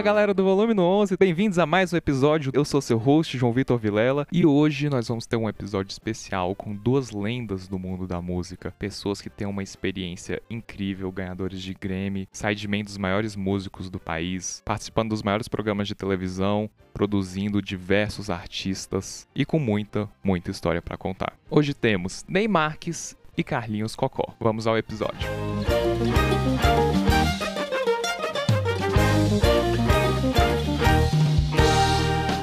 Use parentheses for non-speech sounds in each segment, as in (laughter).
Fala galera do Volume no 11, bem-vindos a mais um episódio. Eu sou seu host, João Vitor Vilela, e hoje nós vamos ter um episódio especial com duas lendas do mundo da música, pessoas que têm uma experiência incrível, ganhadores de Grammy, sidemen dos maiores músicos do país, participando dos maiores programas de televisão, produzindo diversos artistas e com muita, muita história para contar. Hoje temos Ney Marques e Carlinhos Cocó. Vamos ao episódio.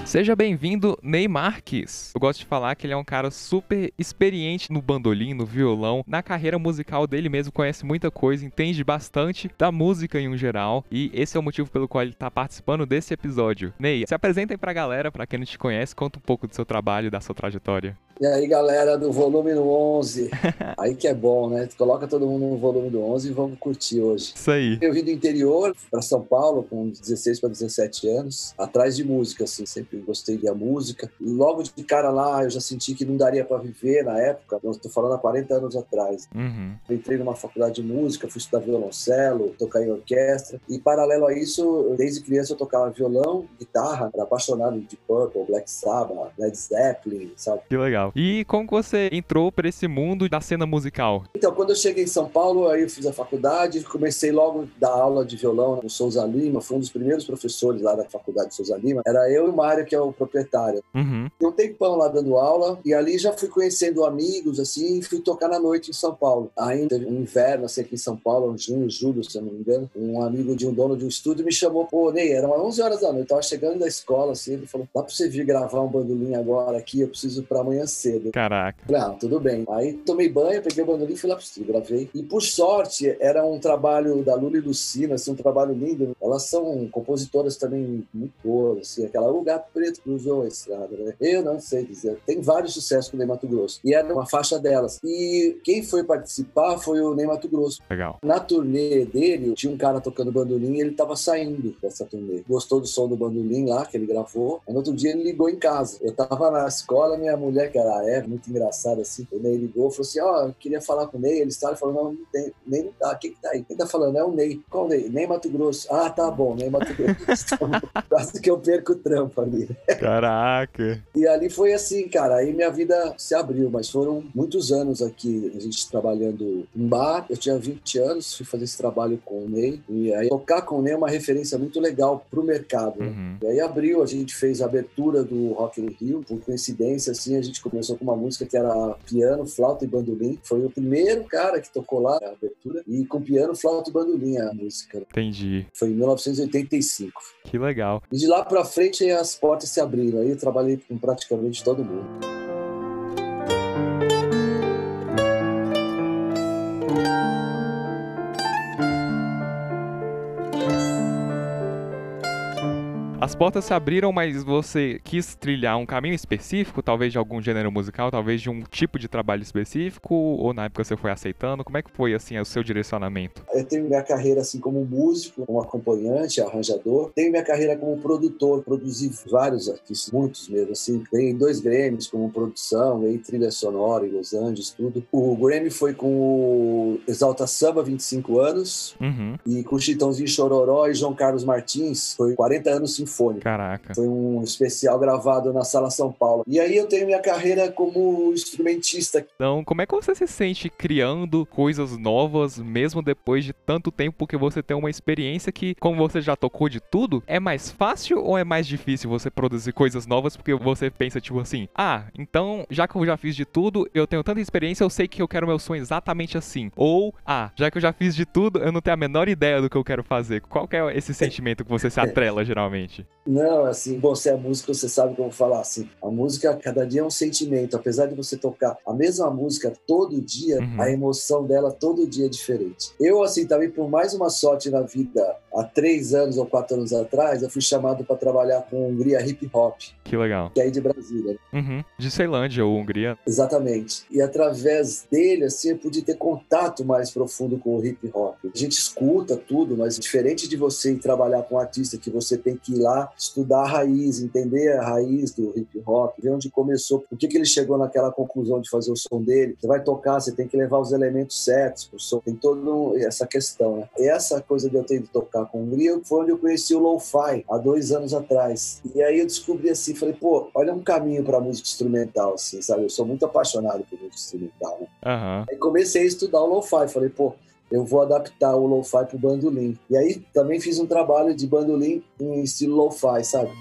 Seja bem-vindo, Ney Marques. Eu gosto de falar que ele é um cara super experiente no bandolim, no violão, na carreira musical dele mesmo, conhece muita coisa, entende bastante da música em um geral, e esse é o motivo pelo qual ele está participando desse episódio. Ney, se apresentem pra galera, para quem não te conhece, conta um pouco do seu trabalho, da sua trajetória. E aí, galera do volume no 11. (laughs) aí que é bom, né? Coloca todo mundo no volume do 11 e vamos curtir hoje. Isso aí. Eu vim do interior para São Paulo com 16 para 17 anos, atrás de música, assim, sempre gostei de a música. Logo de cara lá, eu já senti que não daria para viver na época. Eu tô falando há 40 anos atrás. Uhum. entrei numa faculdade de música, fui estudar violoncelo, tocar em orquestra. E paralelo a isso, desde criança eu tocava violão, guitarra, era apaixonado de Purple, Black Sabbath, Led Zeppelin, sabe? Que legal. E como você entrou para esse mundo da cena musical? Então, quando eu cheguei em São Paulo, aí eu fiz a faculdade, comecei logo a dar aula de violão no Souza Lima, fui um dos primeiros professores lá da faculdade de Souza Lima. Era eu e o Mário, que é o proprietário. Uhum. Tem um tempão lá dando aula, e ali já fui conhecendo amigos, assim, e fui tocar na noite em São Paulo. Ainda um inverno, assim, aqui em São Paulo, um junho, julho, se eu não me engano, um amigo de um dono de um estúdio me chamou, pô, Ney, eram 11 horas da noite, eu tava chegando da escola, assim, ele falou, dá pra você vir gravar um bandolim agora aqui, eu preciso pra amanhã cedo. Caraca. Falei, ah, tudo bem. Aí tomei banho, peguei o bandolim e fui lá pro estúdio, gravei. E por sorte, era um trabalho da Lula e Lucina, assim, um trabalho lindo. Elas são compositoras também muito boas, assim, aquela Gato Preto cruzou a estrada, né? Eu não sei dizer. Tem vários sucessos com o Ney Mato Grosso. E era uma faixa delas. E quem foi participar foi o Ney Mato Grosso. Legal. Na turnê dele, tinha um cara tocando bandolim e ele tava saindo dessa turnê. Gostou do som do bandolim lá, que ele gravou. Aí no outro dia ele ligou em casa. Eu tava na escola, minha mulher, que era a Eva, muito engraçada assim, o Ney ligou, falou assim, ó, oh, queria falar com o Ney. Ele estava falando, não, não tem, Ney não tá, quem que tá aí? Quem tá falando? É o Ney. Qual o Ney? Ney Mato Grosso. Ah, tá bom, Ney Mato Grosso. (laughs) Quase que eu perco o trampo ali. Caraca. E ali foi assim, cara, aí minha vida se abriu, mas foram muitos anos aqui, a gente trabalhando em bar. Eu tinha 20 anos, fui fazer esse trabalho com o Ney. E aí tocar com o Ney é uma referência muito legal pro mercado. Né? Uhum. E aí abriu, a gente fez a abertura do Rock in Rio. Por coincidência, assim, a gente começou com uma música que era piano, flauta e bandolim. Foi o primeiro cara que tocou lá a abertura. E com piano, flauta e bandolim a música. Entendi. Foi em 1985. Que legal. E de lá pra frente as portas se abriram. Aí trabalhei com praticamente todo mundo. As portas se abriram, mas você quis trilhar um caminho específico, talvez de algum gênero musical, talvez de um tipo de trabalho específico, ou na época você foi aceitando? Como é que foi assim o seu direcionamento? Eu tenho minha carreira assim como músico, como acompanhante, arranjador. Tenho minha carreira como produtor, produzi vários artistas, muitos mesmo assim. Ganhei dois Grammys como produção, ganhei trilha sonora em Los Angeles, tudo. O Grammy foi com o Exalta Samba 25 anos Uhum. e com o Chitãozinho Chororó e João Carlos Martins, foi 40 anos sinfônico. Caraca. Foi um especial gravado na Sala São Paulo. E aí eu tenho minha carreira como instrumentista. Então, como é que você se sente criando coisas novas, mesmo depois de tanto tempo, porque você tem uma experiência que, como você já tocou de tudo, é mais fácil ou é mais difícil você produzir coisas novas porque você pensa, tipo assim, ah, então, já que eu já fiz de tudo, eu tenho tanta experiência, eu sei que eu quero meu sonho exatamente assim. Ou, ah, já que eu já fiz de tudo, eu não tenho a menor ideia do que eu quero fazer. Qual que é esse sentimento que você se (laughs) atrela, geralmente? Não, assim, você é músico, você sabe como falar assim. A música, cada dia é um sentimento. Apesar de você tocar a mesma música todo dia, Uhum. a emoção dela todo dia é diferente. Eu, assim, também por mais uma sorte na vida, há três anos ou quatro anos atrás, eu fui chamado para trabalhar com Hungria Hip Hop, Que legal. que é aí de Brasília. Uhum. De Ceilândia ou Hungria. Exatamente. E através dele, assim, eu pude ter contato mais profundo com o hip hop. A gente escuta tudo, mas diferente de você ir trabalhar com um artista que você tem que ir lá estudar a raiz, entender a raiz do hip hop, ver onde começou, por que, que ele chegou naquela conclusão de fazer o som dele. Você vai tocar, você tem que levar os elementos certos pro som. Tem toda essa questão, né? E essa coisa de eu ter ido tocar com a Hungria, foi onde eu conheci o lo-fi há dois anos atrás. E aí eu descobri assim, falei, pô, olha um caminho para música instrumental, assim, sabe? Eu sou muito apaixonado por música instrumental, né? Aham. Aí comecei a estudar o lo-fi, falei, pô, eu vou adaptar o lo-fi pro bandolim. E aí também fiz um trabalho de bandolim em estilo lo-fi, sabe?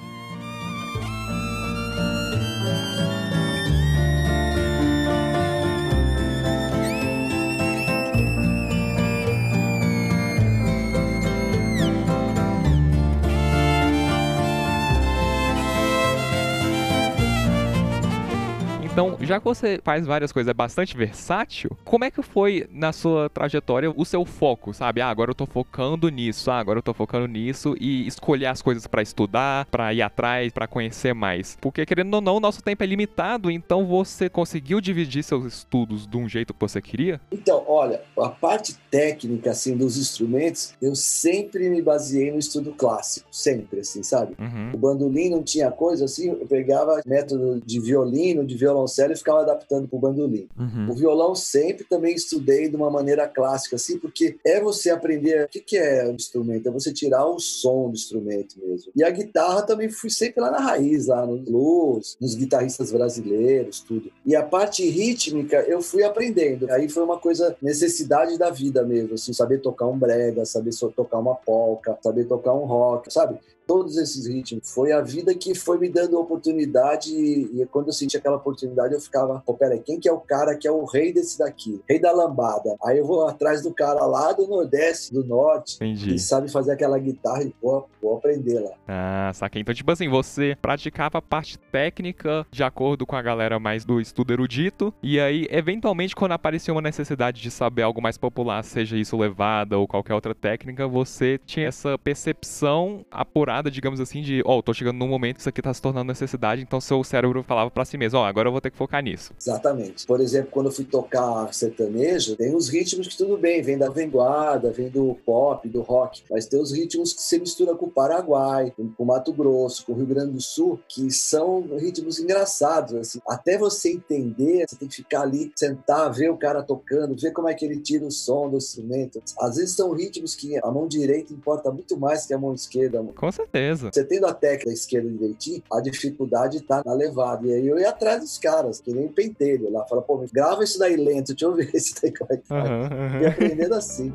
Já que você faz várias coisas, é bastante versátil, como é que foi na sua trajetória o seu foco, sabe? Ah, agora eu tô focando nisso, ah, agora eu tô focando nisso e escolher as coisas pra estudar, pra ir atrás, pra conhecer mais. Porque querendo ou não, o nosso tempo é limitado, então você conseguiu dividir seus estudos de um jeito que você queria? Então, olha, a parte técnica, assim, dos instrumentos, eu sempre me baseei no estudo clássico, sempre, assim, sabe? Uhum. O bandolim não tinha coisa assim, eu pegava método de violino, de violoncelo e ficava adaptando para o bandolim. Uhum. O violão sempre também estudei de uma maneira clássica, assim, porque é você aprender o que, que é o instrumento, é você tirar o som do instrumento mesmo. E a guitarra também fui sempre lá na raiz, lá no blues, nos guitarristas brasileiros, tudo. E a parte rítmica eu fui aprendendo. Aí foi uma coisa, necessidade da vida mesmo, assim, saber tocar um brega, saber só tocar uma polca, saber tocar um rock, sabe? Todos esses ritmos. Foi a vida que foi me dando oportunidade e, e quando eu senti aquela oportunidade eu ficava, pô, peraí, quem que é o cara que é o rei desse daqui? Rei da lambada. Aí eu vou atrás do cara lá do Nordeste, do Norte, Entendi. que sabe fazer aquela guitarra e pô, vou aprender lá. Ah, saquei. Então, tipo assim, você praticava a parte técnica de acordo com a galera mais do estudo erudito, e aí, eventualmente, quando aparecia uma necessidade de saber algo mais popular, seja isso levada ou qualquer outra técnica, você tinha essa percepção apurada, digamos assim, de, ó, tô chegando num momento que isso aqui tá se tornando necessidade, então seu cérebro falava pra si mesmo, ó, agora eu vou ter que focar nisso. Exatamente. Por exemplo, quando eu fui tocar sertanejo, tem os ritmos que tudo bem, vem da vanguarda, vem do pop, do rock, mas tem os ritmos que você mistura com o Paraguai, com o Mato Grosso, com o Rio Grande do Sul, que são ritmos engraçados, assim. Até você entender, você tem que ficar ali, sentar, ver o cara tocando, ver como é que ele tira o som do instrumento. Às vezes são ritmos que a mão direita importa muito mais que a mão esquerda. Com certeza. Você tendo a técnica esquerda direitinho, a dificuldade tá na levada. E aí eu ia atrás dos caras, que nem pentelho lá. Fala, pô, grava isso daí lento, deixa eu ver (laughs) isso daí como é que faz. Aham, aham. E aprendendo assim.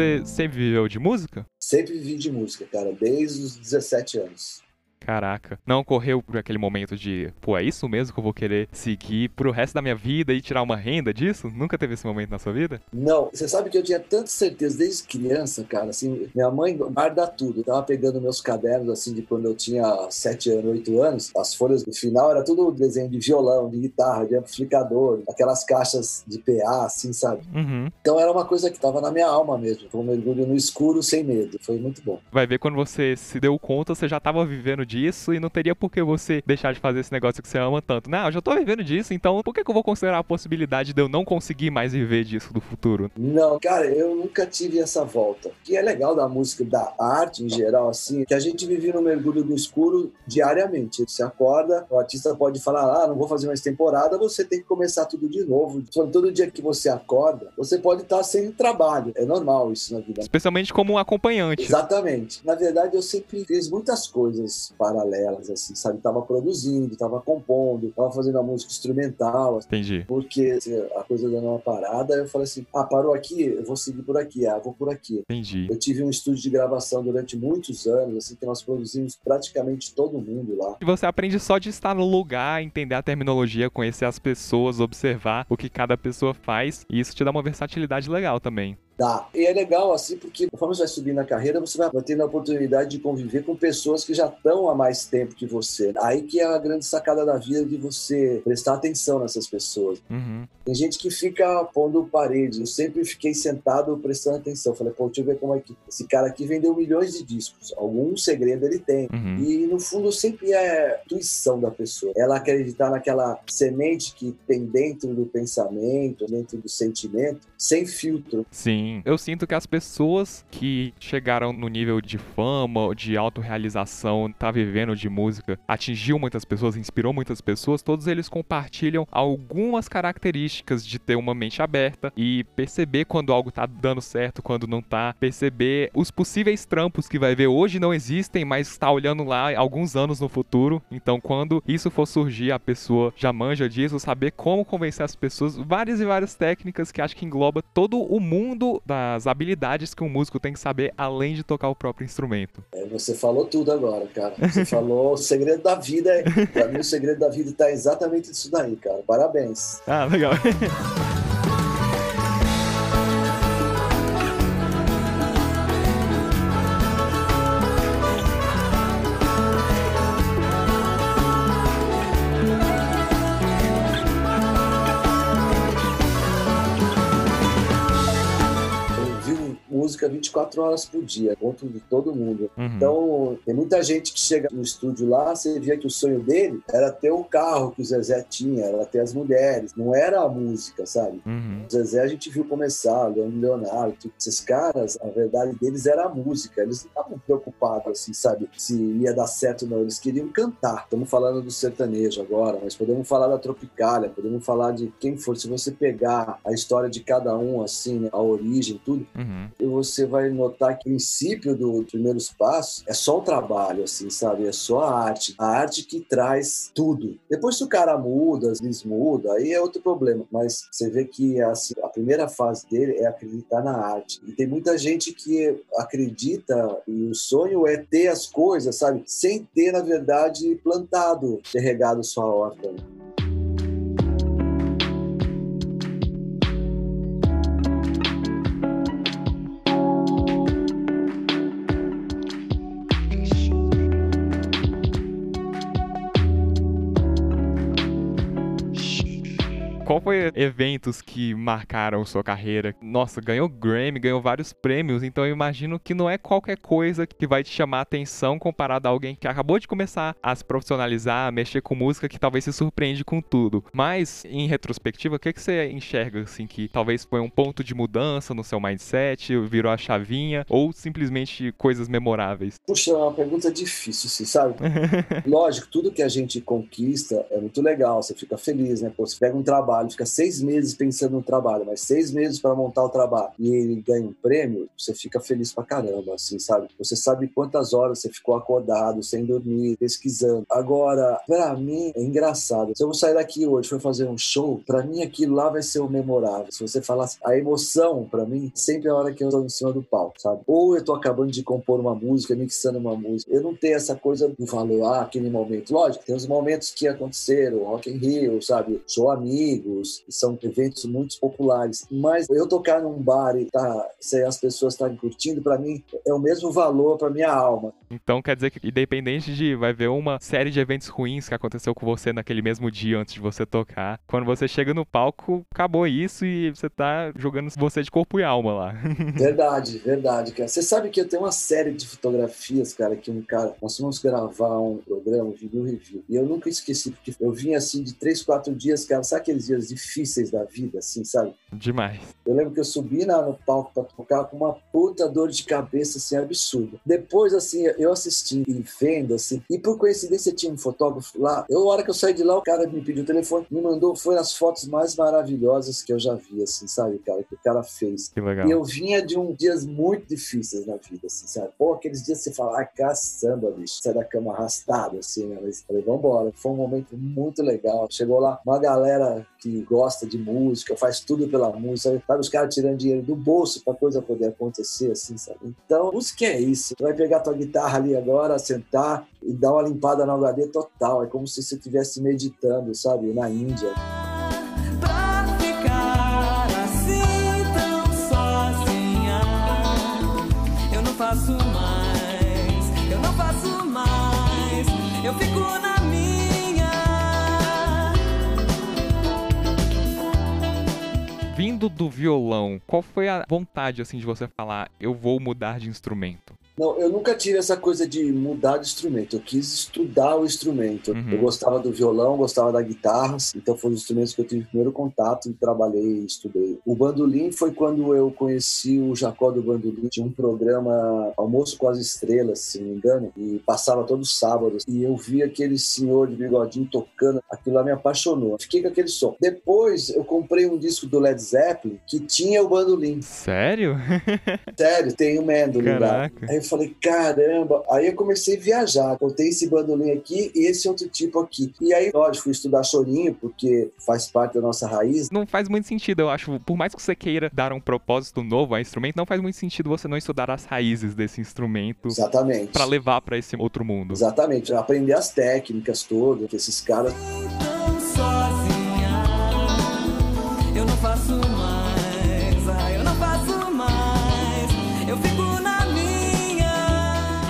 Você sempre viveu de música? Sempre vivi de música, cara, desde os 17 anos. Caraca. Não ocorreu por aquele momento de, pô, é isso mesmo que eu vou querer seguir pro resto da minha vida e tirar uma renda disso? Nunca teve esse momento na sua vida? Não, você sabe que eu tinha tanta certeza desde criança, cara, assim, minha mãe guarda tudo. Eu tava pegando meus cadernos, assim, de quando eu tinha 7 anos, 8 anos, as folhas do final era tudo desenho de violão, de guitarra, de amplificador, aquelas caixas de PA, assim, sabe? Uhum. Então era uma coisa que tava na minha alma mesmo. Foi um mergulho no escuro sem medo. Foi muito bom. Vai ver quando você se deu conta, você já tava vivendo disso e não teria por que você deixar de fazer esse negócio que você ama tanto. Não, eu já tô vivendo disso, então por que, que eu vou considerar a possibilidade de eu não conseguir mais viver disso do futuro? Não, cara, eu nunca tive essa volta. O que é legal da música, da arte em geral, assim, é que a gente vive no mergulho no escuro diariamente. Você acorda, o artista pode falar, ah, não vou fazer mais temporada, você tem que começar tudo de novo. Então, todo dia que você acorda, você pode estar sem trabalho. É normal isso na vida. Especialmente como um acompanhante. Exatamente. Na verdade, eu sempre fiz muitas coisas paralelas, assim, sabe? Tava produzindo, tava compondo, tava fazendo a música instrumental, assim, Entendi. porque assim, a coisa dando uma parada, eu falei assim, ah, parou aqui, eu vou seguir por aqui, ah, vou por aqui. Entendi. Eu tive um estúdio de gravação durante muitos anos, assim, que nós produzimos praticamente todo mundo lá. E você aprende só de estar no lugar, entender a terminologia, conhecer as pessoas, observar o que cada pessoa faz, e isso te dá uma versatilidade legal também. Dá. E é legal, assim, porque conforme você vai subir na carreira, você vai tendo a oportunidade de conviver com pessoas que já estão há mais tempo que você. Aí que é a grande sacada da vida de você prestar atenção nessas pessoas. Uhum. Tem gente que fica pondo parede. Eu sempre fiquei sentado prestando atenção. Falei, pô, deixa eu ver como é que. Esse cara aqui vendeu milhões de discos. Algum segredo ele tem. Uhum. E no fundo sempre é a intuição da pessoa. Ela acreditar naquela semente que tem dentro do pensamento, dentro do sentimento, sem filtro. Sim. Assim, eu sinto que as pessoas que chegaram no nível de fama, de autorrealização, tá vivendo de música, atingiu muitas pessoas, inspirou muitas pessoas, todos eles compartilham algumas características de ter uma mente aberta e perceber quando algo tá dando certo, quando não tá, perceber os possíveis trampos que vai ver hoje não existem, mas está olhando lá alguns anos no futuro. Então, quando isso for surgir, a pessoa já manja disso, saber como convencer as pessoas, várias e várias técnicas que acho que engloba todo o mundo das habilidades que um músico tem que saber além de tocar o próprio instrumento. É, você falou tudo agora, cara. (laughs) Você falou o segredo da vida. Pra mim, o segredo da vida tá exatamente nisso daí, cara. Parabéns. Ah, legal. (laughs) música 24 horas por dia, ponto de todo mundo. Uhum. Então, tem muita gente que chega no estúdio lá, você via que o sonho dele era ter o carro que o Zezé tinha, era ter as mulheres, não era a música, sabe? Uhum. O Zezé a gente viu começar, o Leonardo, esses caras, a verdade deles era a música, eles não estavam preocupados, assim, sabe, se ia dar certo ou não, eles queriam cantar. Estamos falando do sertanejo agora, mas podemos falar da Tropicália, podemos falar de quem for, se você pegar a história de cada um, assim, né, a origem, tudo, uhum você vai notar que o princípio dos primeiros passos é só o trabalho, assim, sabe? É só a arte. A arte que traz tudo. Depois, se o cara muda, às muda, aí é outro problema. Mas você vê que assim, a primeira fase dele é acreditar na arte. E tem muita gente que acredita e o sonho é ter as coisas, sabe? Sem ter, na verdade, plantado, ter regado sua horta. Foi eventos que marcaram sua carreira? Nossa, ganhou Grammy, ganhou vários prêmios, então eu imagino que não é qualquer coisa que vai te chamar atenção comparado a alguém que acabou de começar a se profissionalizar, a mexer com música, que talvez se surpreende com tudo. Mas, em retrospectiva, o que, que você enxerga, assim, que talvez foi um ponto de mudança no seu mindset, virou a chavinha, ou simplesmente coisas memoráveis? Puxa, é uma pergunta difícil, assim, sabe? (laughs) Lógico, tudo que a gente conquista é muito legal, você fica feliz, né? Pô, você pega um trabalho fica seis meses pensando no trabalho, mas seis meses para montar o trabalho e ele ganha um prêmio, você fica feliz pra caramba, assim, sabe? Você sabe quantas horas você ficou acordado, sem dormir, pesquisando. Agora, para mim, é engraçado. Se eu vou sair daqui hoje for fazer um show, para mim aquilo lá vai ser o memorável. Se você falasse a emoção, para mim, sempre é a hora que eu tô em cima do palco, sabe? Ou eu tô acabando de compor uma música, mixando uma música. Eu não tenho essa coisa do valor, ah, aquele momento. Lógico, tem os momentos que aconteceram, Rock in Rio, sabe? Sou amigo, são eventos muito populares. Mas eu tocar num bar e tá, se as pessoas estarem curtindo, para mim é o mesmo valor para minha alma. Então quer dizer que, independente de vai ver uma série de eventos ruins que aconteceu com você naquele mesmo dia antes de você tocar, quando você chega no palco, acabou isso e você tá jogando você de corpo e alma lá. (laughs) verdade, verdade, cara. Você sabe que eu tenho uma série de fotografias, cara, que um cara, nós fomos gravar um programa, um review, e eu nunca esqueci, porque eu vim assim de três, quatro dias, cara, sabe aqueles dias difíceis da vida, assim, sabe? Demais. Eu lembro que eu subi na, no palco pra tocar com uma puta dor de cabeça, assim, absurda. Depois, assim, eu assisti e vendo, assim, e por coincidência tinha um fotógrafo lá. Eu, a hora que eu saí de lá, o cara me pediu o telefone, me mandou, foi as fotos mais maravilhosas que eu já vi, assim, sabe, cara, que o cara fez. Que legal. E eu vinha de um dias muito difíceis na vida, assim, sabe? Pô, aqueles dias você fala, ah, caçamba, bicho, sai da cama arrastado, assim, né? Mas falei, vambora. Foi um momento muito legal. Chegou lá uma galera que gosta de música, faz tudo pela música, sabe? Os caras tirando dinheiro do bolso pra coisa poder acontecer, assim, sabe? Então, música é isso. Tu vai pegar tua guitarra ali agora, sentar e dar uma limpada no HD total. É como se você estivesse meditando, sabe? Na Índia. Vindo do violão, qual foi a vontade assim de você falar, eu vou mudar de instrumento? Não, eu nunca tive essa coisa de mudar de instrumento. Eu quis estudar o instrumento. Uhum. Eu gostava do violão, gostava da guitarra, então foram os instrumentos que eu tive primeiro contato e trabalhei e estudei. O bandolim foi quando eu conheci o Jacó do Bandolim. Tinha um programa Almoço com as Estrelas, se não me engano, e passava todos os sábados. E eu vi aquele senhor de bigodinho tocando, aquilo lá me apaixonou. Fiquei com aquele som. Depois eu comprei um disco do Led Zeppelin que tinha o bandolim. Sério? (laughs) Sério, tem o Mandolin lá. Caraca. Aí eu falei, caramba. Aí eu comecei a viajar. Eu tenho esse bandolim aqui e esse outro tipo aqui. E aí, lógico, fui estudar chorinho, porque faz parte da nossa raiz. Não faz muito sentido, eu acho. Por mais que você queira dar um propósito novo ao instrumento, não faz muito sentido você não estudar as raízes desse instrumento Exatamente. pra levar pra esse outro mundo. Exatamente. Aprender as técnicas todas, que esses caras. sozinha.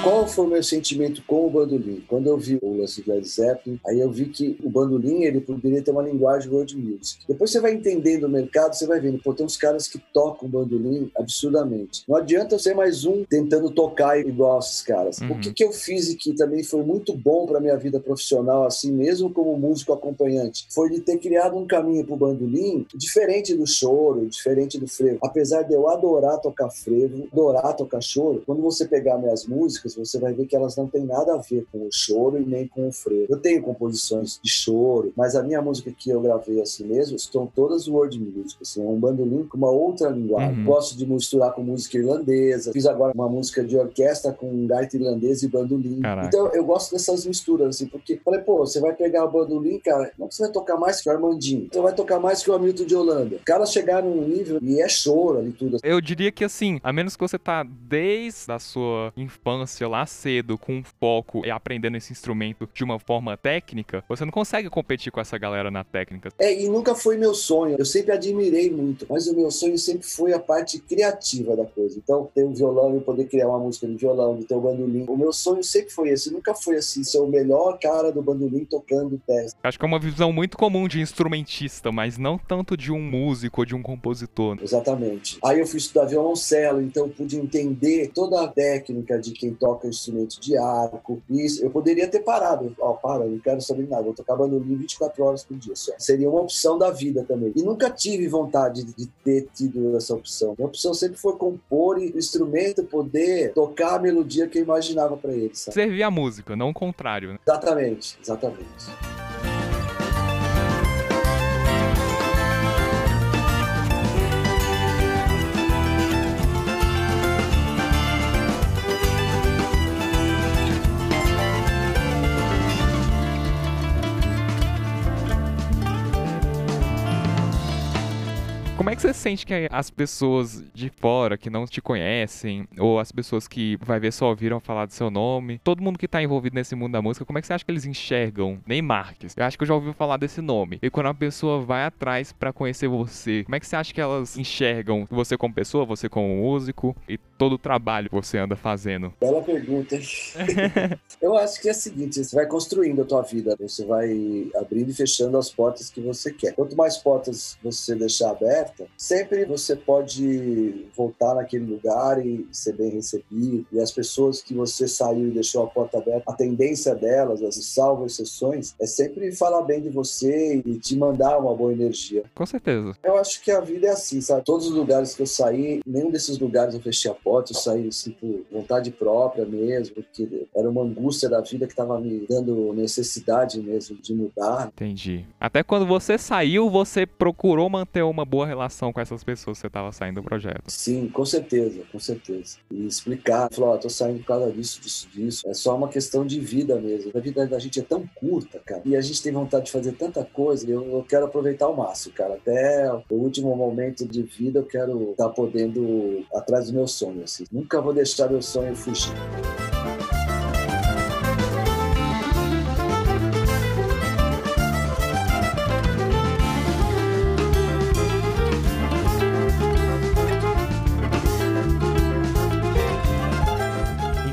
Qual foi o meu sentimento com o bandolim? Quando eu vi o lance do Led Zeppelin, aí eu vi que o bandolim ele poderia ter uma linguagem world music. Depois você vai entendendo o mercado, você vai vendo, pô, tem uns caras que tocam bandolim absurdamente. Não adianta eu ser mais um tentando tocar igual esses caras. Uhum. O que, que eu fiz e que também foi muito bom para minha vida profissional, assim mesmo como músico acompanhante, foi de ter criado um caminho pro bandolim diferente do choro, diferente do frevo. Apesar de eu adorar tocar frevo, adorar tocar choro, quando você pegar minhas músicas, você vai ver que elas não têm nada a ver com o choro e nem com o frevo. Eu tenho composições de choro, mas a minha música que eu gravei assim mesmo estão todas world music, assim, é um bandolim com uma outra linguagem. Uhum. Gosto de misturar com música irlandesa. Fiz agora uma música de orquestra com gaita irlandesa e bandolim. Caraca. Então eu gosto dessas misturas, assim, porque falei, pô, você vai pegar o bandolim, cara, não você vai tocar mais que o Armandinho, então vai tocar mais que o Hamilton de Holanda. Os caras chegaram num nível e é choro ali tudo. Eu diria que assim, a menos que você tá desde a sua infância lá cedo com um foco e aprendendo esse instrumento de uma forma técnica, você não consegue competir com essa galera na técnica. É, e nunca foi meu sonho. Eu sempre admirei muito, mas o meu sonho sempre foi a parte criativa da coisa. Então, ter o violão e poder criar uma música no violão, de ter o bandolim. O meu sonho sempre foi esse. Nunca foi assim, ser o melhor cara do bandolim tocando teste. Acho que é uma visão muito comum de instrumentista, mas não tanto de um músico ou de um compositor. Exatamente. Aí eu fui estudar violoncelo, então eu pude entender toda a técnica de quem toca instrumento de arco. E isso, eu poderia ter parado. Ó, para, eu não quero saber nada. Vou tocar bandolim 24 horas por dia só. Seria uma opção da vida também. E nunca tive vontade de ter tido essa opção. Minha opção sempre foi compor e o instrumento poder tocar a melodia que eu imaginava para ele. Sabe? Servir a música, não o contrário, né? Exatamente, exatamente. Como é que você sente que as pessoas de fora que não te conhecem, ou as pessoas que vai ver só ouviram falar do seu nome, todo mundo que tá envolvido nesse mundo da música, como é que você acha que eles enxergam Ney Marques? Eu acho que eu já ouvi falar desse nome. E quando a pessoa vai atrás pra conhecer você, como é que você acha que elas enxergam você como pessoa, você como músico e todo o trabalho que você anda fazendo? Bela pergunta, hein? (laughs) Eu acho que é o seguinte: você vai construindo a tua vida, você vai abrindo e fechando as portas que você quer. Quanto mais portas você deixar aberta, sempre você pode voltar naquele lugar e ser bem recebido. E as pessoas que você saiu e deixou a porta aberta, a tendência delas, as salvas exceções, é sempre falar bem de você e te mandar uma boa energia. Com certeza. Eu acho que a vida é assim, sabe? Todos os lugares que eu saí, nenhum desses lugares eu fechei a porta, eu saí assim por vontade própria mesmo, porque era uma angústia da vida que estava me dando necessidade mesmo de mudar. Entendi. Até quando você saiu, você procurou manter uma boa relação com essas pessoas que você tava saindo do projeto. Sim, com certeza, com certeza. E explicar, falar, ó, tô saindo por causa disso, disso, disso. É só uma questão de vida mesmo. A vida da gente é tão curta, cara. E a gente tem vontade de fazer tanta coisa. Eu, eu quero aproveitar ao máximo, cara. Até o último momento de vida eu quero estar podendo ir atrás do meu sonho, assim. Nunca vou deixar meu sonho fugir.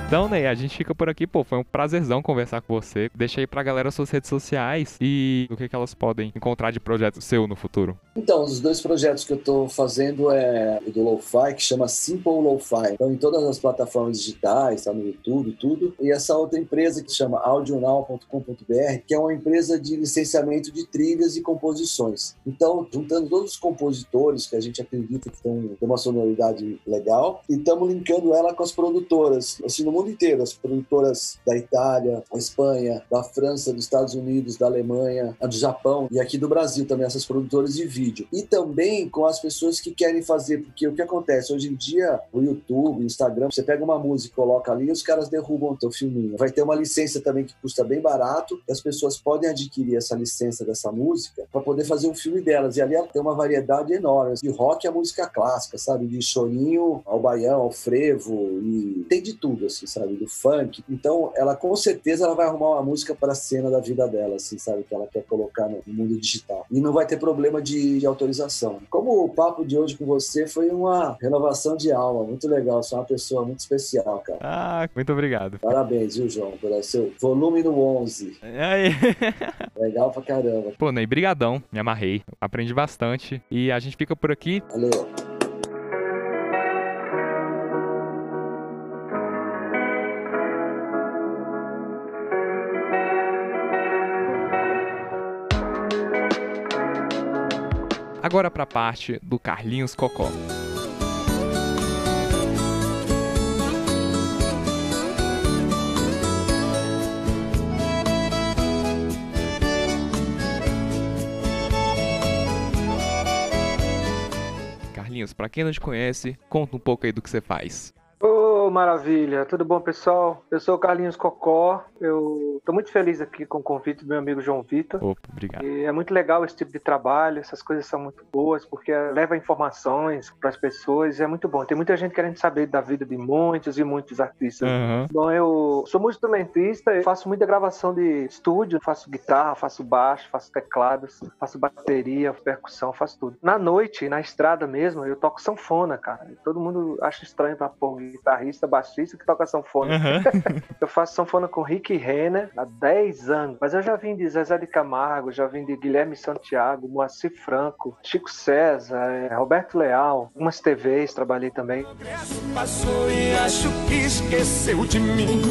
Então, Ney, a gente fica por aqui, pô. Foi um prazerzão conversar com você. Deixa aí pra galera suas redes sociais e o que, que elas podem encontrar de projeto seu no futuro. Então, os dois projetos que eu estou fazendo é o do Lo-Fi, que chama Simple Lo-Fi. Então, em todas as plataformas digitais, tá no YouTube, tudo. E essa outra empresa que chama audionow.com.br, que é uma empresa de licenciamento de trilhas e composições. Então, juntando todos os compositores que a gente acredita que tem uma sonoridade legal, e estamos linkando ela com as produtoras, assim, no mundo inteiro, as produtoras da Itália, da Espanha, da França, dos Estados Unidos, da Alemanha, do Japão e aqui do Brasil também, essas produtoras de vídeo. E também com as pessoas que querem fazer, porque o que acontece? Hoje em dia, o YouTube, o Instagram, você pega uma música e coloca ali os caras derrubam o teu filminho. Vai ter uma licença também que custa bem barato, e as pessoas podem adquirir essa licença dessa música para poder fazer um filme delas. E ali tem uma variedade enorme, de rock a música clássica, sabe? De chorinho ao baião, ao frevo, e tem de tudo, assim, sabe? Do funk. Então, ela com certeza ela vai arrumar uma música para a cena da vida dela, assim, sabe? Que ela quer colocar no mundo digital. E não vai ter problema de, de autorização. Como o papo de hoje com você foi uma renovação de alma, muito legal. Você é uma pessoa muito especial, cara. Ah, muito obrigado. Parabéns, viu, João, pelo seu volume no 11. Aí. (laughs) Legal pra caramba. Pô, Ney, brigadão. Me amarrei. Aprendi bastante. E a gente fica por aqui. Valeu. Agora pra parte do Carlinhos Cocó. Carlinhos, pra quem não te conhece, conta um pouco aí do que você faz. Ô, maravilha! Tudo bom, pessoal? Eu sou o Carlinhos Cocó. Eu tô muito feliz aqui com o convite do meu amigo João Vitor. Opa, obrigado. E é muito legal esse tipo de trabalho, essas coisas são muito boas, porque leva informações para as pessoas e é muito bom. Tem muita gente querendo saber da vida de muitos e muitos artistas. Aham. Bom, eu sou muito instrumentista, eu faço muita gravação de estúdio, faço guitarra, faço baixo, faço teclados, faço bateria, percussão, faço tudo. Na noite, na estrada mesmo, eu toco sanfona, cara. E todo mundo acha estranho pra pôr guitarrista, baixista que toca sanfona. Aham. (laughs) Eu faço sanfona com Rick Renner há 10 anos, mas eu já vim de Zezé de Camargo, já vim de Guilherme Santiago, Moacir Franco, Chico César, eh, Roberto Leal, algumas TVs trabalhei também. Passou e acho que esqueceu de mim.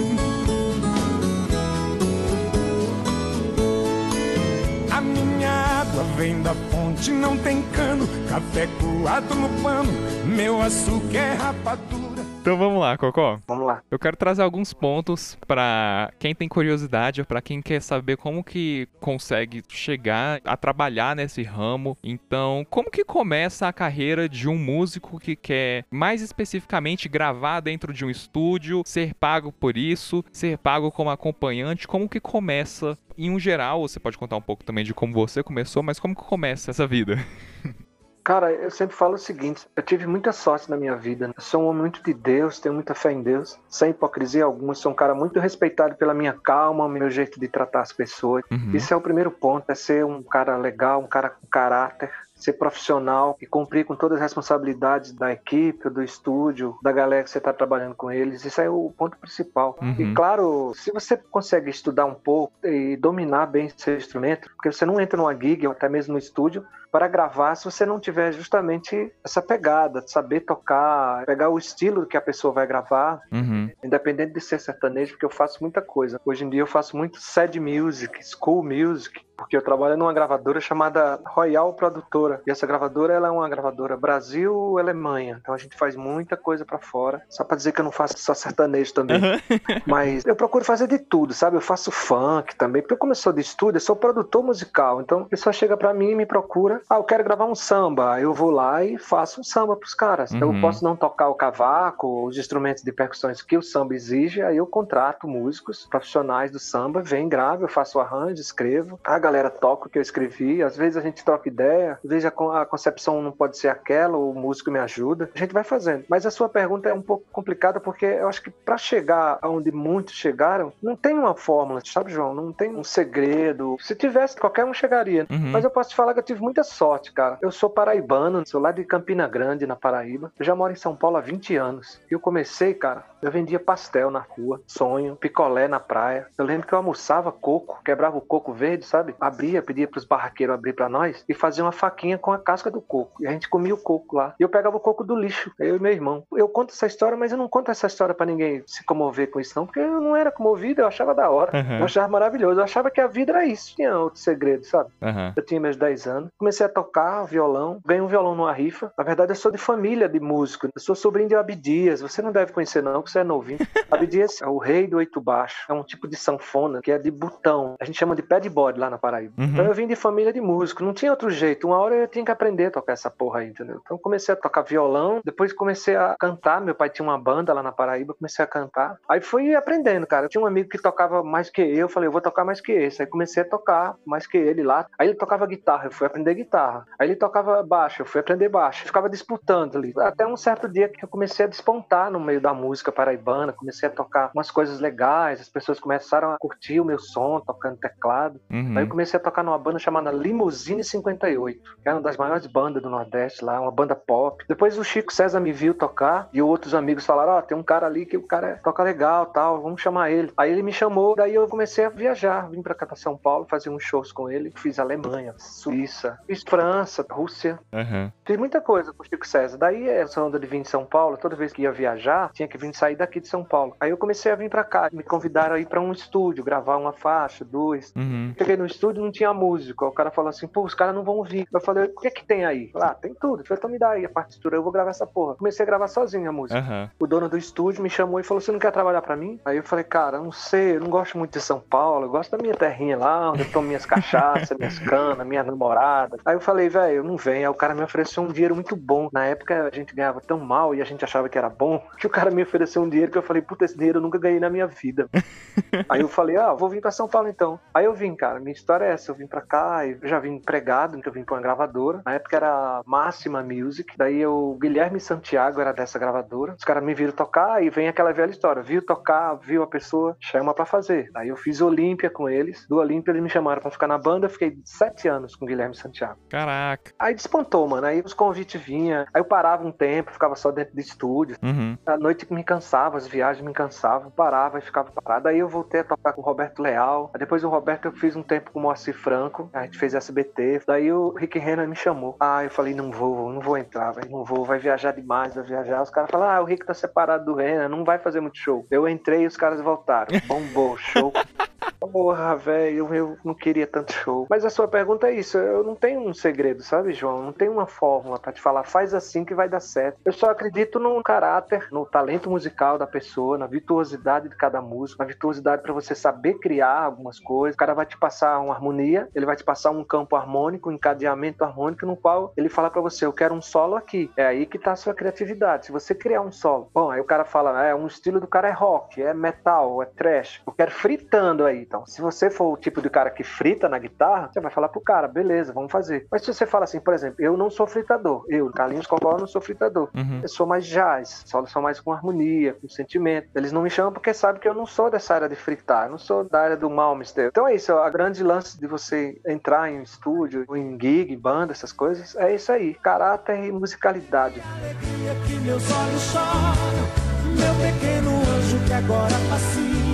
A minha água vem da fonte, não tem cano. Café coado no pano, meu açúcar é rapadura. Então vamos lá, Cocó. Vamos lá. Eu quero trazer alguns pontos pra quem tem curiosidade, ou pra quem quer saber como que consegue chegar a trabalhar nesse ramo. Então, como que começa a carreira de um músico que quer mais especificamente gravar dentro de um estúdio, ser pago por isso, ser pago como acompanhante? Como que começa em um geral? Você pode contar um pouco também de como você começou, mas como que começa essa vida? (laughs) Cara, eu sempre falo o seguinte: eu tive muita sorte na minha vida. Eu sou um homem muito de Deus, tenho muita fé em Deus, sem hipocrisia alguma. Sou um cara muito respeitado pela minha calma, meu jeito de tratar as pessoas. Uhum. Isso é o primeiro ponto: é ser um cara legal, um cara com caráter. Ser profissional e cumprir com todas as responsabilidades da equipe, do estúdio, da galera que você está trabalhando com eles. Isso é o ponto principal. Uhum. E claro, se você consegue estudar um pouco e dominar bem seu instrumento, porque você não entra numa gig ou até mesmo no estúdio para gravar se você não tiver justamente essa pegada de saber tocar, pegar o estilo que a pessoa vai gravar, Uhum. independente de ser sertanejo, porque eu faço muita coisa. Hoje em dia eu faço muito sad music, school music, porque eu trabalho numa gravadora chamada Royal Produtora. E essa gravadora ela é uma gravadora Brasil-Alemanha. Então a gente faz muita coisa para fora. Só para dizer que eu não faço só sertanejo também. (laughs) Mas eu procuro fazer de tudo, sabe? Eu faço funk também, porque como eu sou de estúdio, eu sou produtor musical. Então a pessoa chega para mim e me procura, ah, eu quero gravar um samba. Eu vou lá e faço um samba pros caras. Uhum. Eu posso não tocar o cavaco, os instrumentos de percussões que o samba exige, aí eu contrato músicos profissionais do samba, vem, grava, eu faço o arranjo, escrevo. A galera toca o que eu escrevi, às vezes a gente troca ideia, às vezes a, con- a concepção não pode ser aquela, o músico me ajuda. A gente vai fazendo. Mas a sua pergunta é um pouco complicada porque eu acho que para chegar aonde muitos chegaram, não tem uma fórmula, sabe, João? Não tem um segredo. Se tivesse, qualquer um chegaria. Uhum. Mas eu posso te falar que eu tive muita sorte, cara. Eu sou paraibano, sou lá de Campina Grande, na Paraíba. Eu já moro em São Paulo há 20 anos. E eu comecei, cara, eu vendia pastel na rua, sonho, picolé na praia. Eu lembro que eu almoçava coco, quebrava o coco verde, sabe? Abria, pedia pros barraqueiros abrir pra nós e fazia uma faquinha com a casca do coco. E a gente comia o coco lá. E eu pegava o coco do lixo, eu e meu irmão. Eu conto essa história, mas eu não conto essa história pra ninguém se comover com isso, não, porque eu não era comovido, eu achava da hora. Uhum. Eu achava maravilhoso. Eu achava que a vida era isso. Tinha outro segredo, sabe? Aham. Eu tinha meus 10 anos. Comecei a tocar violão. Ganhei um violão numa rifa. Na verdade, eu sou de família de músico. Eu sou sobrinho de Abdias. Você não deve conhecer, não, porque você é novinho. (laughs) Abdias é o rei do oito baixo. É um tipo de sanfona que é de botão. A gente chama de pé de bode lá na Paraíba. Uhum. Então eu vim de família de músico. Não tinha outro jeito. Uma hora eu tinha que aprender a tocar essa porra aí, entendeu? Então comecei a tocar violão. Depois comecei a cantar. Meu pai tinha uma banda lá na Paraíba. Comecei a cantar. Aí fui aprendendo, cara. Eu tinha um amigo que tocava mais que eu. Falei, eu vou tocar mais que esse. Aí comecei a tocar mais que ele lá. Aí ele tocava guitarra. Eu fui aprender guitarra. Aí ele tocava baixo. Eu fui aprender baixo. Eu ficava disputando ali. Até um certo dia que eu comecei a despontar no meio da música paraibana. Comecei a tocar umas coisas legais. As pessoas começaram a curtir o meu som, tocando teclado. Uhum. Aí eu comecei a tocar numa banda chamada Limousine 58, que era uma das maiores bandas do Nordeste lá, uma banda pop. Depois o Chico César me viu tocar e outros amigos falaram: Ó, tem um cara ali que o cara toca legal tal, vamos chamar ele. Aí ele me chamou, daí eu comecei a viajar, vim pra cá pra São Paulo, fazer uns shows com ele. Fiz Alemanha, Suíça, fiz França, Rússia, Aham. Fiz muita coisa com o Chico César. Daí, essa onda de vir de São Paulo, toda vez que ia viajar, tinha que vir sair daqui de São Paulo. Aí eu comecei a vir pra cá. Me convidaram a ir pra um estúdio, gravar uma faixa, duas. Uhum. Cheguei no estúdio não tinha música. O cara falou assim, pô, os caras não vão vir. Eu falei, o que é que tem aí? Lá, ah, tem tudo. Eu falei, então me dá aí a partitura, eu vou gravar essa porra. Comecei a gravar sozinho a música. Aham. O dono do estúdio me chamou e falou: Você não quer trabalhar pra mim? Aí eu falei: Cara, não sei, eu não gosto muito de São Paulo, eu gosto da minha terrinha lá, onde eu tomo minhas (laughs) cachaças, minhas canas, minha namorada. Aí eu falei: Velho, eu não venho. Aí o cara me ofereceu um dinheiro muito bom. Na época a gente ganhava tão mal e a gente achava que era bom, (laughs) que o cara me ofereceu um dinheiro que eu falei: Puta, esse dinheiro eu nunca ganhei na minha vida. (laughs) Aí eu falei: Ah, vou vir pra São Paulo então. Aí eu vim, cara, minha história é essa: eu vim pra cá, eu já vim empregado, então eu vim pra uma gravadora. Na época era Máxima Music, daí o Guilherme Santiago era dessa gravadora. Os caras me viram tocar e vem aquela velha história: viu tocar, viu a pessoa, chama pra fazer. Aí eu fiz Olímpia com eles. Do Olímpia eles me chamaram pra ficar na banda. Eu fiquei sete anos com o Guilherme Santiago. Caraca. Aí despontou, mano. Aí os convites vinham. Aí eu parava um tempo, ficava só dentro de estúdio. Uhum. A noite me cansava, as viagens me cansavam. Parava e ficava parado. Aí eu voltei a tocar com o Roberto Leal. Aí depois o Roberto eu fiz um tempo com Moacir Franco. A gente fez SBT. Daí o Rick Renner me chamou. Ah, eu falei, não vou, não vou entrar, velho. Não vou, vai viajar demais, vai viajar. Os caras falaram, ah, o Rick tá separado do Renner, não vai fazer muito show. Eu entrei e os caras voltaram. Bombou, show. (laughs) Porra, velho, eu não queria tanto show. Mas a sua pergunta é isso. Eu não tenho um segredo, sabe, João? Não tenho uma fórmula pra te falar, faz assim que vai dar certo. Eu só acredito no caráter, no talento musical da pessoa, na virtuosidade de cada músico, na virtuosidade pra você saber criar algumas coisas. O cara vai te passar uma harmonia, ele vai te passar um campo harmônico, um encadeamento harmônico, no qual ele fala pra você: Eu quero um solo aqui. É aí que tá a sua criatividade. Se você criar um solo, bom, aí o cara fala: É, um estilo do cara é rock, é metal, é trash. Eu quero fritando aí. Então, se você for o tipo de cara que frita na guitarra, você vai falar pro cara, beleza, vamos fazer. Mas se você fala assim, por exemplo, eu não sou fritador, eu, Carlinhos Cocó, não sou fritador. Uhum. Eu sou mais jazz, só sou mais com harmonia, com sentimento. Eles não me chamam porque sabem que eu não sou dessa área de fritar, eu não sou da área do Malmster. Então é isso, a grande lance de você entrar em um estúdio, em gig, banda, essas coisas, é isso aí, caráter e musicalidade. alegria que meus olhos choram. Meu pequeno anjo que agora passeia.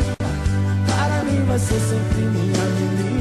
Ser sempre minha menina.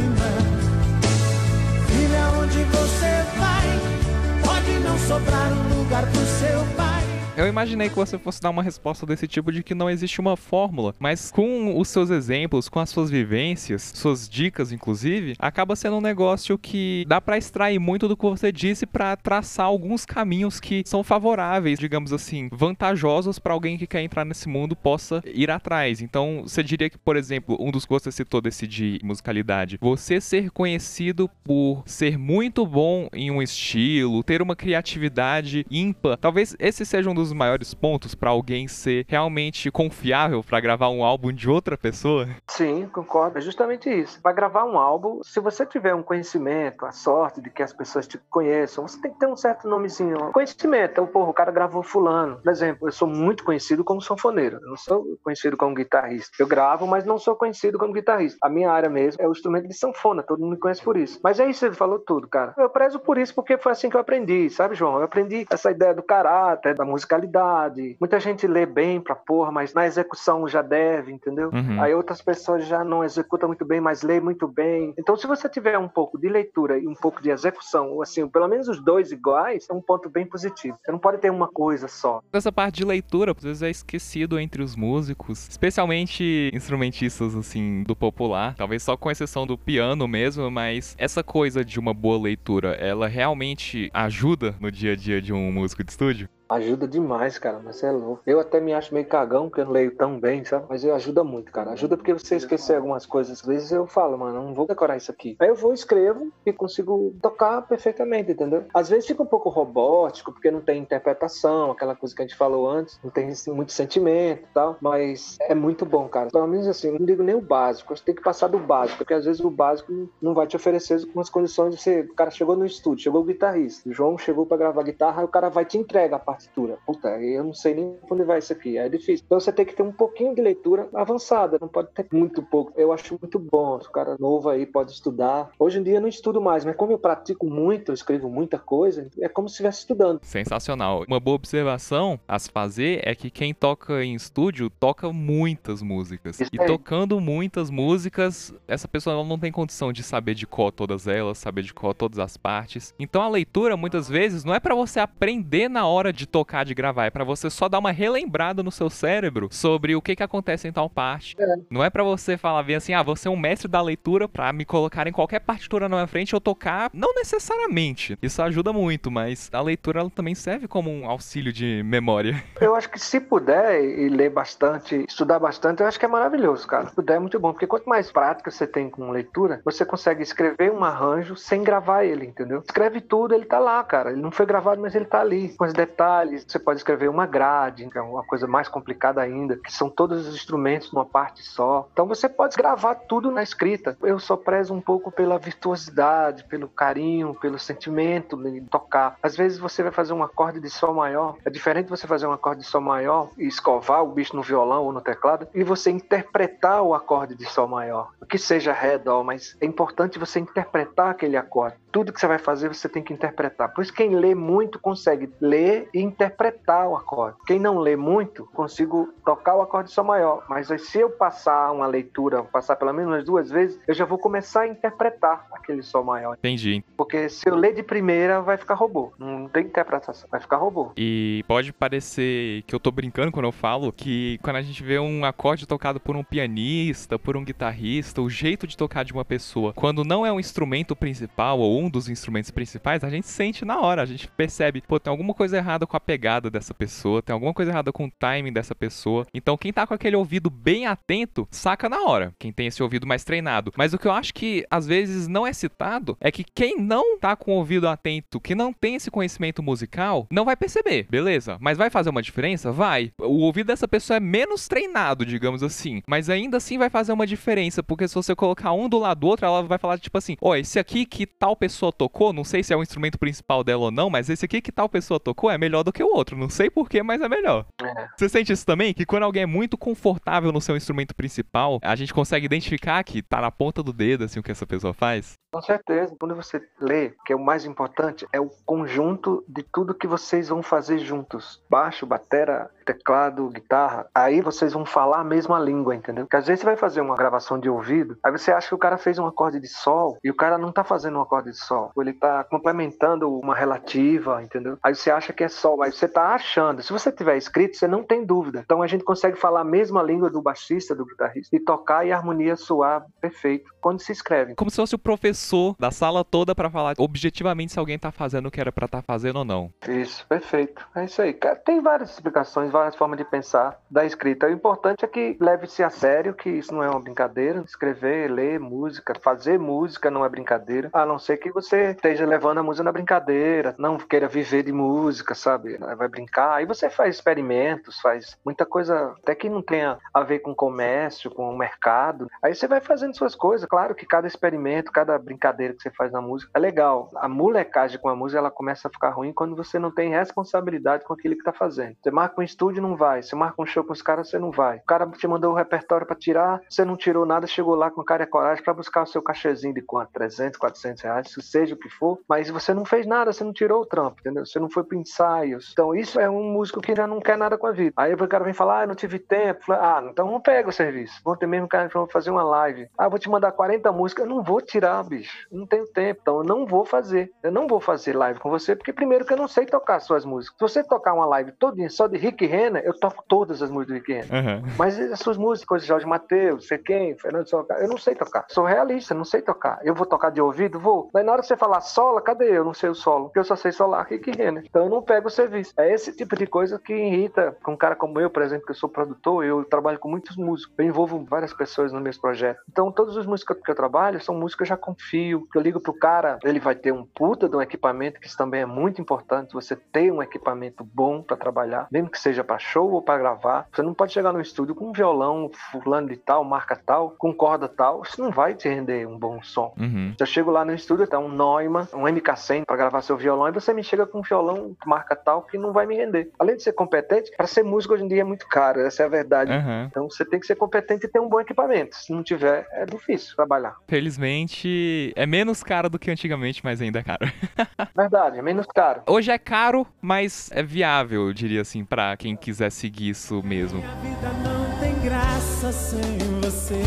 Eu imaginei que você fosse dar uma resposta desse tipo de que não existe uma fórmula, mas com os seus exemplos, com as suas vivências, suas dicas inclusive, acaba sendo um negócio que dá pra extrair muito do que você disse pra traçar alguns caminhos que são favoráveis, digamos assim, vantajosos pra alguém que quer entrar nesse mundo possa ir atrás. Então, você diria que, por exemplo, um dos que você citou desse de musicalidade, você ser conhecido por ser muito bom em um estilo, ter uma criatividade ímpar, talvez esse seja um dos maiores pontos pra alguém ser realmente confiável pra gravar um álbum de outra pessoa? Sim, concordo. É justamente isso. Para gravar um álbum, se você tiver um conhecimento, a sorte de que as pessoas te conheçam, você tem que ter um certo nomezinho. Conhecimento, então, porra, o cara gravou fulano. Por exemplo, eu sou muito conhecido como sanfoneiro. Eu não sou conhecido como guitarrista. Eu gravo, mas não sou conhecido como guitarrista. A minha área mesmo é o instrumento de sanfona. Todo mundo me conhece por isso. Mas é isso, ele falou tudo, cara. Eu prezo por isso porque foi assim que eu aprendi, sabe, João? Eu aprendi essa ideia do caráter, da musicalidade musicalidade. Muita gente lê bem pra porra, mas na execução já deve, entendeu? Uhum. Aí outras pessoas já não executam muito bem, mas lê muito bem. Então, se você tiver um pouco de leitura e um pouco de execução, ou assim, pelo menos os dois iguais, é um ponto bem positivo. Você não pode ter uma coisa só. Essa parte de leitura, às vezes é esquecido entre os músicos, especialmente instrumentistas, assim, do popular. Talvez só com exceção do piano mesmo, mas essa coisa de uma boa leitura, ela realmente ajuda no dia a dia de um músico de estúdio? Ajuda demais, cara, mas você é louco. Eu até me acho meio cagão, porque eu não leio tão bem, sabe? Mas eu ajuda muito, cara. Ajuda porque você esquecer algumas coisas. Às vezes eu falo, mano, não vou decorar isso aqui. Aí eu vou, escrevo e consigo tocar perfeitamente, entendeu? Às vezes fica um pouco robótico, porque não tem interpretação, aquela coisa que a gente falou antes, não tem assim, muito sentimento e tal, mas é muito bom, cara. Pelo menos assim, não digo nem o básico, você tem que passar do básico, porque às vezes o básico não vai te oferecer algumas condições de você. O cara chegou no estúdio, chegou o guitarrista, o João chegou para gravar guitarra, aí o cara vai te entrega a partitura. Puta, eu não sei nem onde vai isso aqui. É difícil. Então você tem que ter um pouquinho de leitura avançada, não pode ter muito pouco. Eu acho muito bom. O cara novo aí pode estudar. Hoje em dia eu não estudo mais, mas como eu pratico muito, eu escrevo muita coisa, é como se estivesse estudando. Sensacional. Uma boa observação a se fazer é que quem toca em estúdio toca muitas músicas. Isso e aí. tocando muitas músicas, essa pessoa não tem condição de saber de qual todas elas, saber de qual todas as partes. Então a leitura, muitas vezes, não é pra você aprender na hora de tocar, de gravar, é pra você só dar uma relembrada no seu cérebro sobre o que que acontece em tal parte. É. Não é pra você falar bem assim, ah, você é um mestre da leitura pra me colocar em qualquer partitura na minha frente eu tocar. Não necessariamente. Isso ajuda muito, mas a leitura ela também serve como um auxílio de memória. (laughs) Eu acho que se puder e ler bastante, estudar bastante, eu acho que é maravilhoso, cara. Se puder é muito bom, porque quanto mais prática você tem com leitura, você consegue escrever um arranjo sem gravar ele, entendeu? Escreve tudo, ele tá lá, cara. Ele não foi gravado, mas ele tá ali, com os detalhes. Você pode escrever uma grade, que é uma coisa mais complicada ainda, que são todos os instrumentos numa parte só. Então você pode gravar tudo na escrita. Eu só prezo um pouco pela virtuosidade, pelo carinho, pelo sentimento de tocar. Às vezes você vai fazer um acorde de sol maior, é diferente você fazer um acorde de sol maior e escovar o bicho no violão ou no teclado e você interpretar o acorde de sol maior. Que seja ré, dó, mas é importante você interpretar aquele acorde. Tudo que você vai fazer você tem que interpretar. Por isso quem lê muito consegue ler e interpretar o acorde. Quem não lê muito, consigo tocar o acorde de sol maior, mas se eu passar uma leitura, passar pelo menos umas duas vezes, eu já vou começar a interpretar aquele sol maior. Entendi. Porque se eu ler de primeira, vai ficar robô. Não tem interpretação, vai ficar robô. E pode parecer que eu tô brincando quando eu falo que quando a gente vê um acorde tocado por um pianista, por um guitarrista, o jeito de tocar de uma pessoa, quando não é um instrumento principal ou um dos instrumentos principais, a gente sente na hora, a gente percebe, pô, tem alguma coisa errada com a pegada dessa pessoa, tem alguma coisa errada com o timing dessa pessoa. Então quem tá com aquele ouvido bem atento, saca na hora. Quem tem esse ouvido mais treinado. Mas o que eu acho que às vezes não é citado é que quem não tá com o ouvido atento, que não tem esse conhecimento musical, não vai perceber, beleza? Mas vai fazer uma diferença? Vai. O ouvido dessa pessoa é menos treinado, digamos assim. Mas ainda assim vai fazer uma diferença, porque se você colocar um do lado do outro, ela vai falar tipo assim: ó, esse aqui que tal pessoa tocou, não sei se é o instrumento principal dela ou não, mas esse aqui que tal pessoa tocou é melhor do que o outro. Não sei porquê, mas é melhor. É. Você sente isso também? Que quando alguém é muito confortável no seu instrumento principal, a gente consegue identificar que tá na ponta do dedo, assim, o que essa pessoa faz? Com certeza. Quando você lê, que é o mais importante, é o conjunto de tudo que vocês vão fazer juntos. Baixo, batera, teclado, guitarra. Aí vocês vão falar a mesma língua, entendeu? Porque às vezes você vai fazer uma gravação de ouvido, aí você acha que o cara fez um acorde de sol e o cara não tá fazendo um acorde de sol. Ele tá complementando uma relativa, entendeu? Aí você acha que é sol, aí você tá achando. Se você tiver escrito, você não tem dúvida. Então a gente consegue falar a mesma língua do baixista, do guitarrista, e tocar e a harmonia soar perfeito quando se escreve. Como se fosse o professor da sala toda pra falar objetivamente se alguém tá fazendo o que era pra tá fazendo ou não. Isso, perfeito. É isso aí. Tem várias explicações, várias formas de pensar da escrita. O importante é que leve-se a sério, que isso não é uma brincadeira. Escrever, ler música, fazer música não é brincadeira. A não ser que você esteja levando a música na brincadeira, não queira viver de música, sabe? Vai brincar. Aí você faz experimentos, faz muita coisa até que não tenha a ver com comércio, com o mercado. Aí você vai fazendo suas coisas. Claro que cada experimento, cada brincadeira que você faz na música. É legal. A molecagem com a música, ela começa a ficar ruim quando você não tem responsabilidade com aquilo que tá fazendo. Você marca um estúdio, não vai. Você marca um show com os caras, você não vai. O cara te mandou o repertório para tirar, você não tirou nada, chegou lá com cara e coragem para buscar o seu cachezinho de quanto? 300, 400 reais, seja o que for, mas você não fez nada, você não tirou o trampo, entendeu? Você não foi pro ensaios. Então, isso é um músico que já não quer nada com a vida. Aí o cara vem falar, ah, não tive tempo. Ah, então não pega o serviço. Vão ter mesmo cara que fazer uma live. Ah, vou te mandar 40 músicas. Eu não vou tirar, bicho. Não tenho tempo. Então, eu não vou fazer. Eu não vou fazer live com você, porque primeiro que eu não sei tocar suas músicas. Se você tocar uma live todinha só de Rick Renner, eu toco todas as músicas do Rick Renner. Uhum. Mas as suas músicas, Jorge Mateus, sei quem, Fernando Soca, eu não sei tocar. Sou realista, não sei tocar. Eu vou tocar de ouvido? Vou. Mas na hora que você falar solo, cadê eu? Não sei o solo. Porque eu só sei solar Rick Renner. Então eu não pego o serviço. É esse tipo de coisa que irrita com um cara como eu, por exemplo, que eu sou produtor, eu trabalho com muitos músicos. Eu envolvo várias pessoas nos meus projetos. Então todos os músicos que eu trabalho são músicos que eu Que eu ligo pro cara, ele vai ter um puta de um equipamento, que isso também é muito importante. Você ter um equipamento bom para trabalhar, mesmo que seja para show ou para gravar. Você não pode chegar no estúdio com um violão fulano de tal, marca tal, com corda tal. Isso não vai te render um bom som. Uhum. Já chego lá no estúdio, tá um Neumann, um MK100 para gravar seu violão, e você me chega com um violão marca tal que não vai me render. Além de ser competente, para ser músico hoje em dia é muito caro, essa é a verdade. Uhum. Então você tem que ser competente e ter um bom equipamento. Se não tiver, é difícil trabalhar. Felizmente, é menos caro do que antigamente, mas ainda é caro. (laughs) Verdade, é menos caro. Hoje é caro, mas é viável, eu diria assim, para quem quiser seguir isso mesmo. Minha vida não tem graça sem você.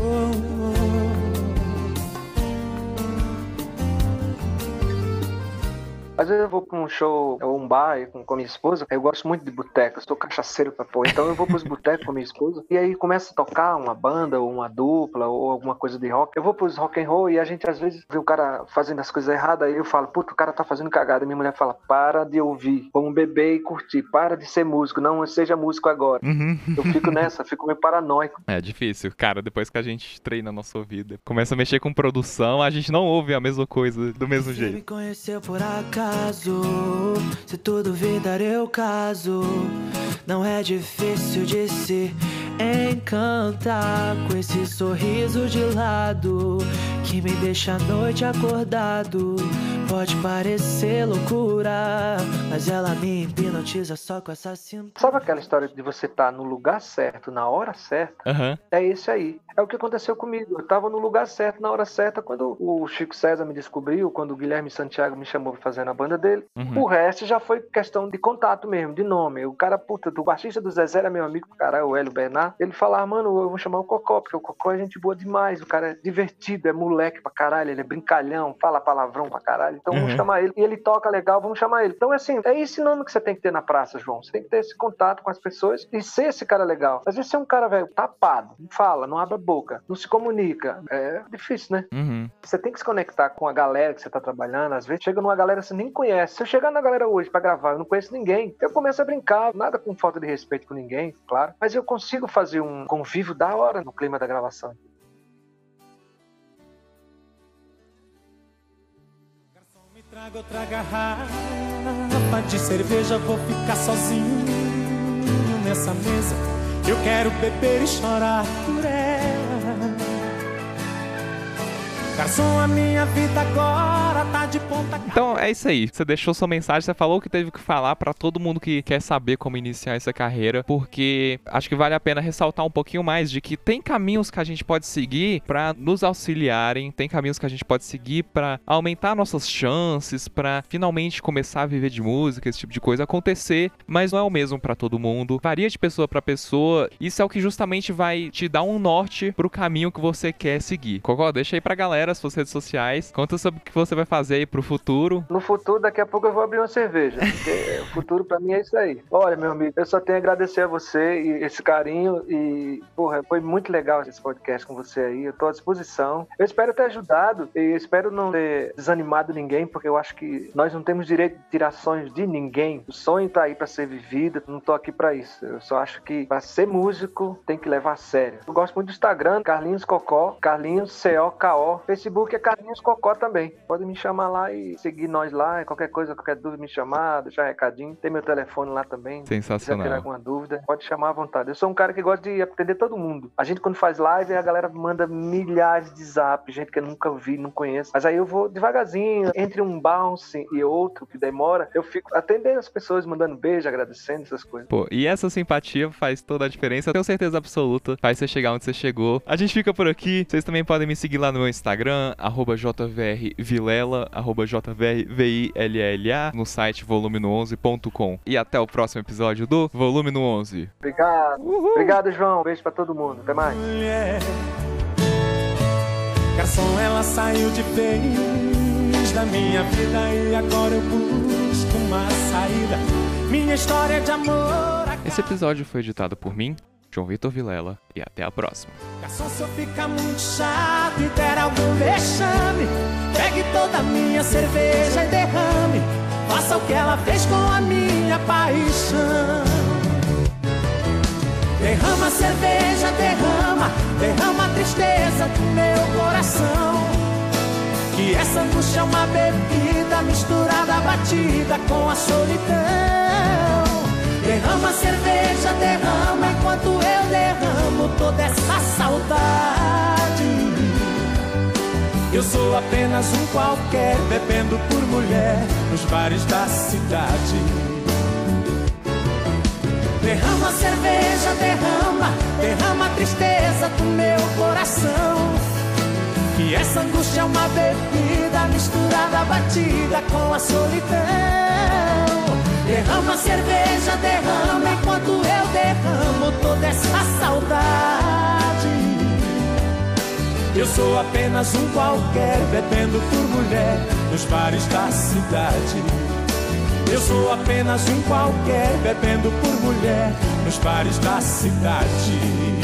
Oh, Às vezes eu vou pra um show ou um bar com, com minha esposa, eu gosto muito de boteco, eu sou cachaceiro pra pôr. Então eu vou pros botecos com minha esposa e aí começa a tocar uma banda ou uma dupla ou alguma coisa de rock. Eu vou pros rock and roll e a gente às vezes vê o cara fazendo as coisas erradas, aí eu falo, puta, o cara tá fazendo cagada. Minha mulher fala, para de ouvir, vamos beber e curtir, para de ser músico, não seja músico agora. Uhum. Eu fico nessa, fico meio paranoico. É difícil, cara. Depois que a gente treina a nossa vida, começa a mexer com produção, a gente não ouve a mesma coisa do mesmo Você me jeito. conheceu por acaso. Se tu duvidar, eu caso. Não é difícil de se encantar com esse sorriso de lado que me deixa a noite acordado. Pode parecer loucura, mas ela me hipnotiza só com essa cintura. Sabe aquela história de você estar no lugar certo, na hora certa? Aham. É isso aí. É o que aconteceu comigo. Eu tava no lugar certo, na hora certa, quando o Chico César me descobriu, quando o Guilherme Santiago me chamou pra fazer na banda dele. Uhum. O resto já foi questão de contato mesmo, de nome. O cara, puta, do baixista do Zezé era meu amigo, cara, o Hélio Bernard. Ele falava, mano, eu vou chamar o Cocó, porque o Cocó é gente boa demais. O cara é divertido, é moleque pra caralho, ele é brincalhão, fala palavrão pra caralho. Então vamos Uhum. chamar ele. E ele toca legal, vamos chamar ele. Então, assim, é esse nome que você tem que ter na praça, João. Você tem que ter esse contato com as pessoas e ser esse cara legal. Às vezes você é um cara, velho, tapado, não fala, não abre a boca, não se comunica. É difícil, né? Uhum. Você tem que se conectar com a galera que você tá trabalhando. Às vezes chega numa galera você nem conhece. Se eu chegar na galera hoje pra gravar, eu não conheço ninguém. Eu começo a brincar, nada com falta de respeito com ninguém, claro. Mas eu consigo fazer um convívio da hora no clima da gravação. Me traga outra garrafa de cerveja, vou ficar sozinho nessa mesa. Eu quero beber e chorar por ela. Garçom, a minha vida agora tá de Então é isso aí. Você deixou sua mensagem, você falou o que teve que falar pra todo mundo que quer saber como iniciar essa carreira, porque acho que vale a pena ressaltar um pouquinho mais de que tem caminhos que a gente pode seguir pra nos auxiliarem, tem caminhos que a gente pode seguir pra aumentar nossas chances, pra finalmente começar a viver de música, esse tipo de coisa acontecer, mas não é o mesmo pra todo mundo. Varia de pessoa pra pessoa. Isso é o que justamente vai te dar um norte pro caminho que você quer seguir. Cocó, deixa aí pra galera as suas redes sociais. Conta sobre o que você vai fazer aí pro futuro. No futuro, daqui a pouco eu vou abrir uma cerveja. O futuro pra mim é isso aí. Olha, meu amigo, eu só tenho a agradecer a você e esse carinho. E, porra, foi muito legal esse podcast com você aí. Eu tô à disposição. Eu espero ter ajudado e espero não ter desanimado ninguém, porque eu acho que nós não temos direito de tirar sonhos de ninguém. O sonho tá aí pra ser vivido. Não tô aqui pra isso. Eu só acho que pra ser músico tem que levar a sério. Eu gosto muito do Instagram, Carlinhos Cocó, Carlinhos C-O-K-O. Facebook é Carlinhos Cocó também. Pode me chamar lá e seguir nós lá. Qualquer coisa, qualquer dúvida, me chamar, deixar recadinho. Tem meu telefone lá também. Se Sensacional. tiver alguma dúvida, pode chamar à vontade. Eu sou um cara que gosta de atender todo mundo. A gente, quando faz live, a galera manda milhares de zap, gente que eu nunca vi, não conheço. Mas aí eu vou devagarzinho, entre um bounce e outro, que demora, eu fico atendendo as pessoas, mandando beijo, agradecendo essas coisas. Pô, e essa simpatia faz toda a diferença. Tenho certeza absoluta. Faz você chegar onde você chegou. A gente fica por aqui. Vocês também podem me seguir lá no meu Instagram, arroba jvrvilela, arroba jvrvilla, no site volume11.com. E até o próximo episódio do Volume no 11. Obrigado. Obrigado, João. Beijo pra todo mundo. Até mais. Garçom, ela saiu de vez da minha vida e agora eu busco uma saída. Minha história de amor. Esse episódio foi editado por mim, João Vitor Vilela, e até a próxima. Garçom, se eu ficar muito chato e der algum vexame, pegue toda a minha cerveja e derrame. Faça o que ela fez com a minha paixão. Derrama a cerveja, derrama, derrama a tristeza do meu coração. Que essa angústia é uma bebida misturada, batida com a solidão. Derrama cerveja, derrama enquanto eu derramo toda essa saudade. Eu sou apenas um qualquer, bebendo por mulher nos bares da cidade. Derrama cerveja, derrama, derrama a tristeza do meu coração. Que essa angústia é uma bebida misturada, batida com a solidão. Derrama cerveja, derrama enquanto eu derramo toda essa saudade. Eu sou apenas um qualquer, bebendo por mulher nos bares da cidade. Eu sou apenas um qualquer, bebendo por mulher nos bares da cidade.